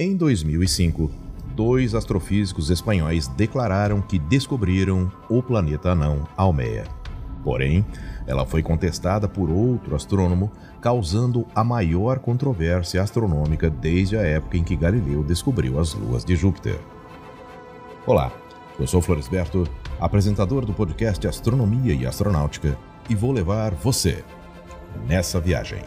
Em 2005, dois astrofísicos espanhóis declararam que descobriram o planeta anão Almeia. Porém, ela foi contestada por outro astrônomo, causando a maior controvérsia astronômica desde a época em que Galileu descobriu as luas de Júpiter. Olá, eu sou Floresberto, apresentador do podcast Astronomia e Astronáutica, e vou levar você nessa viagem.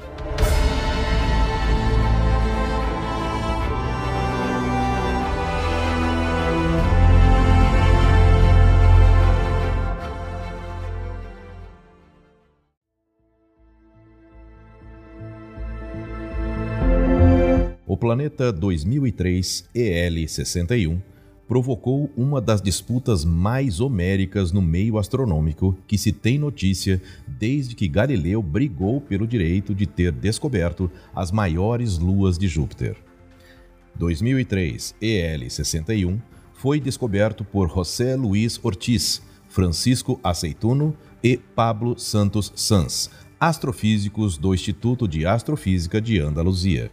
Planeta 2003 EL61 provocou uma das disputas mais homéricas no meio astronômico que se tem notícia desde que Galileu brigou pelo direito de ter descoberto as maiores luas de Júpiter. 2003 EL61 foi descoberto por José Luiz Ortiz, Francisco Aceituno e Pablo Santos Sanz, astrofísicos do Instituto de Astrofísica de Andaluzia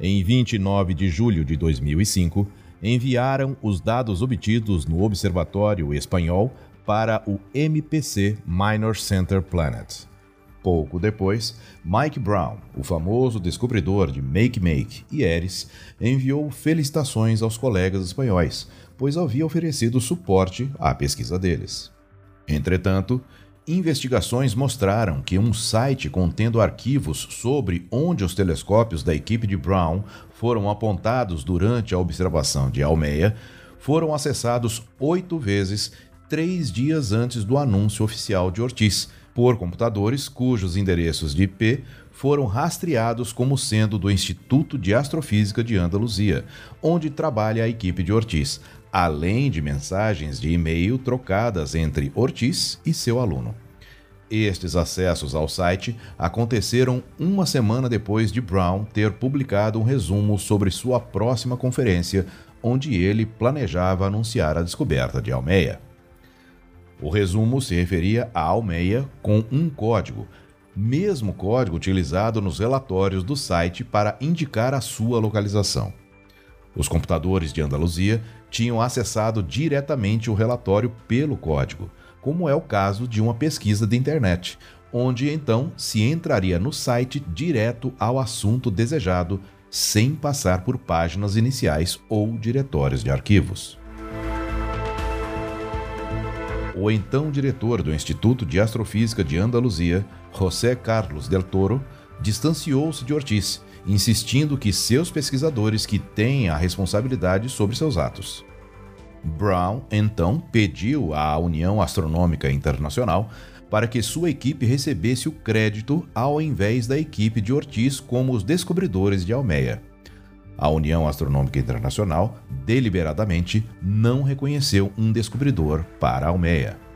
em 29 de julho de 2005, enviaram os dados obtidos no Observatório Espanhol para o MPC Minor Center Planet. Pouco depois, Mike Brown, o famoso descobridor de Make Make e Eris, enviou felicitações aos colegas espanhóis, pois havia oferecido suporte à pesquisa deles. Entretanto, Investigações mostraram que um site contendo arquivos sobre onde os telescópios da equipe de Brown foram apontados durante a observação de Almeia foram acessados oito vezes três dias antes do anúncio oficial de Ortiz, por computadores cujos endereços de IP foram rastreados como sendo do Instituto de Astrofísica de Andaluzia, onde trabalha a equipe de Ortiz, além de mensagens de e-mail trocadas entre Ortiz e seu aluno. Estes acessos ao site aconteceram uma semana depois de Brown ter publicado um resumo sobre sua próxima conferência, onde ele planejava anunciar a descoberta de Almeia. O resumo se referia a Almeia com um código, mesmo código utilizado nos relatórios do site para indicar a sua localização. Os computadores de Andaluzia tinham acessado diretamente o relatório pelo código, como é o caso de uma pesquisa de internet, onde então se entraria no site direto ao assunto desejado, sem passar por páginas iniciais ou diretórios de arquivos. O então diretor do Instituto de Astrofísica de Andaluzia, José Carlos del Toro, distanciou-se de Ortiz, insistindo que seus pesquisadores que têm a responsabilidade sobre seus atos. Brown então pediu à União Astronômica Internacional para que sua equipe recebesse o crédito ao invés da equipe de Ortiz como os descobridores de Almeia. A União Astronômica Internacional deliberadamente não reconheceu um descobridor para Almeia.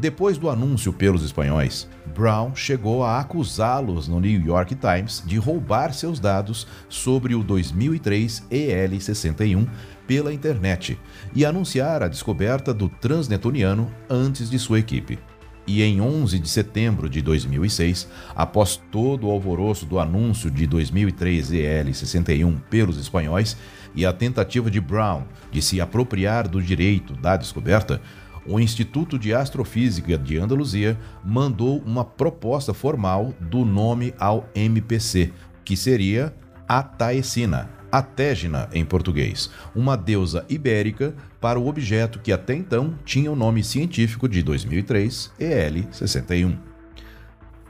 Depois do anúncio pelos espanhóis, Brown chegou a acusá-los no New York Times de roubar seus dados sobre o 2003 EL61 pela internet e anunciar a descoberta do transnetuniano antes de sua equipe. E em 11 de setembro de 2006, após todo o alvoroço do anúncio de 2003 EL61 pelos espanhóis e a tentativa de Brown de se apropriar do direito da descoberta, o Instituto de Astrofísica de Andaluzia mandou uma proposta formal do nome ao MPC, que seria a Taesina, a Tégina em português, uma deusa ibérica para o objeto que até então tinha o nome científico de 2003, EL61.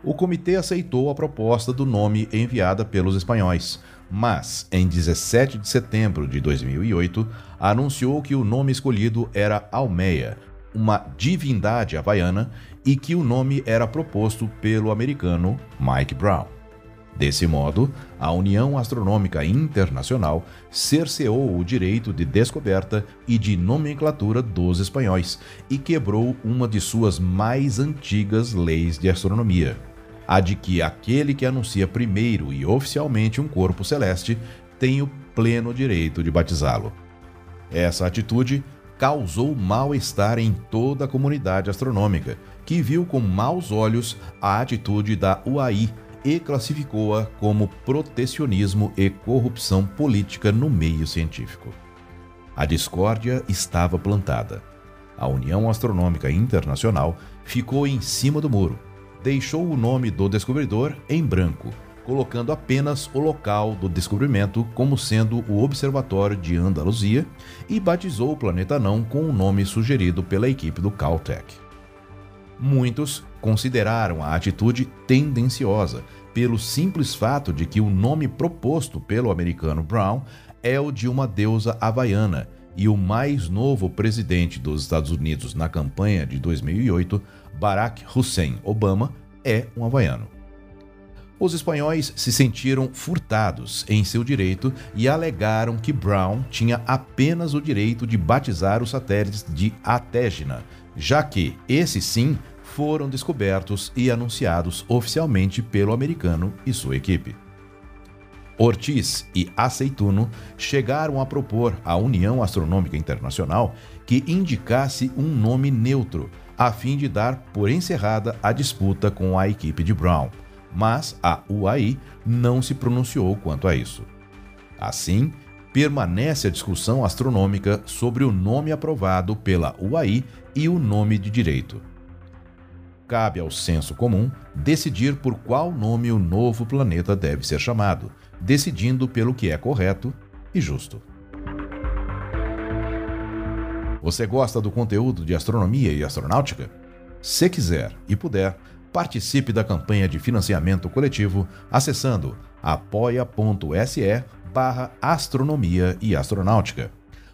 O comitê aceitou a proposta do nome enviada pelos espanhóis, mas em 17 de setembro de 2008 anunciou que o nome escolhido era Almeia, uma divindade havaiana, e que o nome era proposto pelo americano Mike Brown. Desse modo, a União Astronômica Internacional cerceou o direito de descoberta e de nomenclatura dos espanhóis e quebrou uma de suas mais antigas leis de astronomia a de que aquele que anuncia primeiro e oficialmente um corpo celeste tem o pleno direito de batizá-lo. Essa atitude causou mal-estar em toda a comunidade astronômica, que viu com maus olhos a atitude da UAI e classificou-a como protecionismo e corrupção política no meio científico. A discórdia estava plantada. A União Astronômica Internacional ficou em cima do muro deixou o nome do descobridor em branco, colocando apenas o local do descobrimento como sendo o Observatório de Andaluzia e batizou o planeta não com o nome sugerido pela equipe do Caltech. Muitos consideraram a atitude tendenciosa, pelo simples fato de que o nome proposto pelo americano Brown é o de uma deusa havaiana e o mais novo presidente dos Estados Unidos na campanha de 2008, Barack Hussein Obama, é um havaiano. Os espanhóis se sentiram furtados em seu direito e alegaram que Brown tinha apenas o direito de batizar os satélites de Atégina, já que esses sim foram descobertos e anunciados oficialmente pelo americano e sua equipe. Ortiz e Aceituno chegaram a propor à União Astronômica Internacional que indicasse um nome neutro, a fim de dar por encerrada a disputa com a equipe de Brown, mas a UAI não se pronunciou quanto a isso. Assim, permanece a discussão astronômica sobre o nome aprovado pela UAI e o nome de direito. Cabe ao senso comum decidir por qual nome o novo planeta deve ser chamado, decidindo pelo que é correto e justo. Você gosta do conteúdo de astronomia e astronáutica? Se quiser e puder, participe da campanha de financiamento coletivo acessando apoia.se barra astronomia e astronáutica.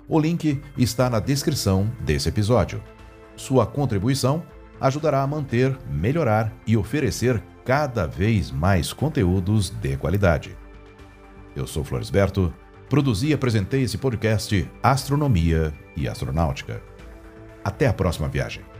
O link está na descrição desse episódio. Sua contribuição ajudará a manter, melhorar e oferecer cada vez mais conteúdos de qualidade. Eu sou Floresberto, produzi e apresentei esse podcast Astronomia e Astronáutica. Até a próxima viagem.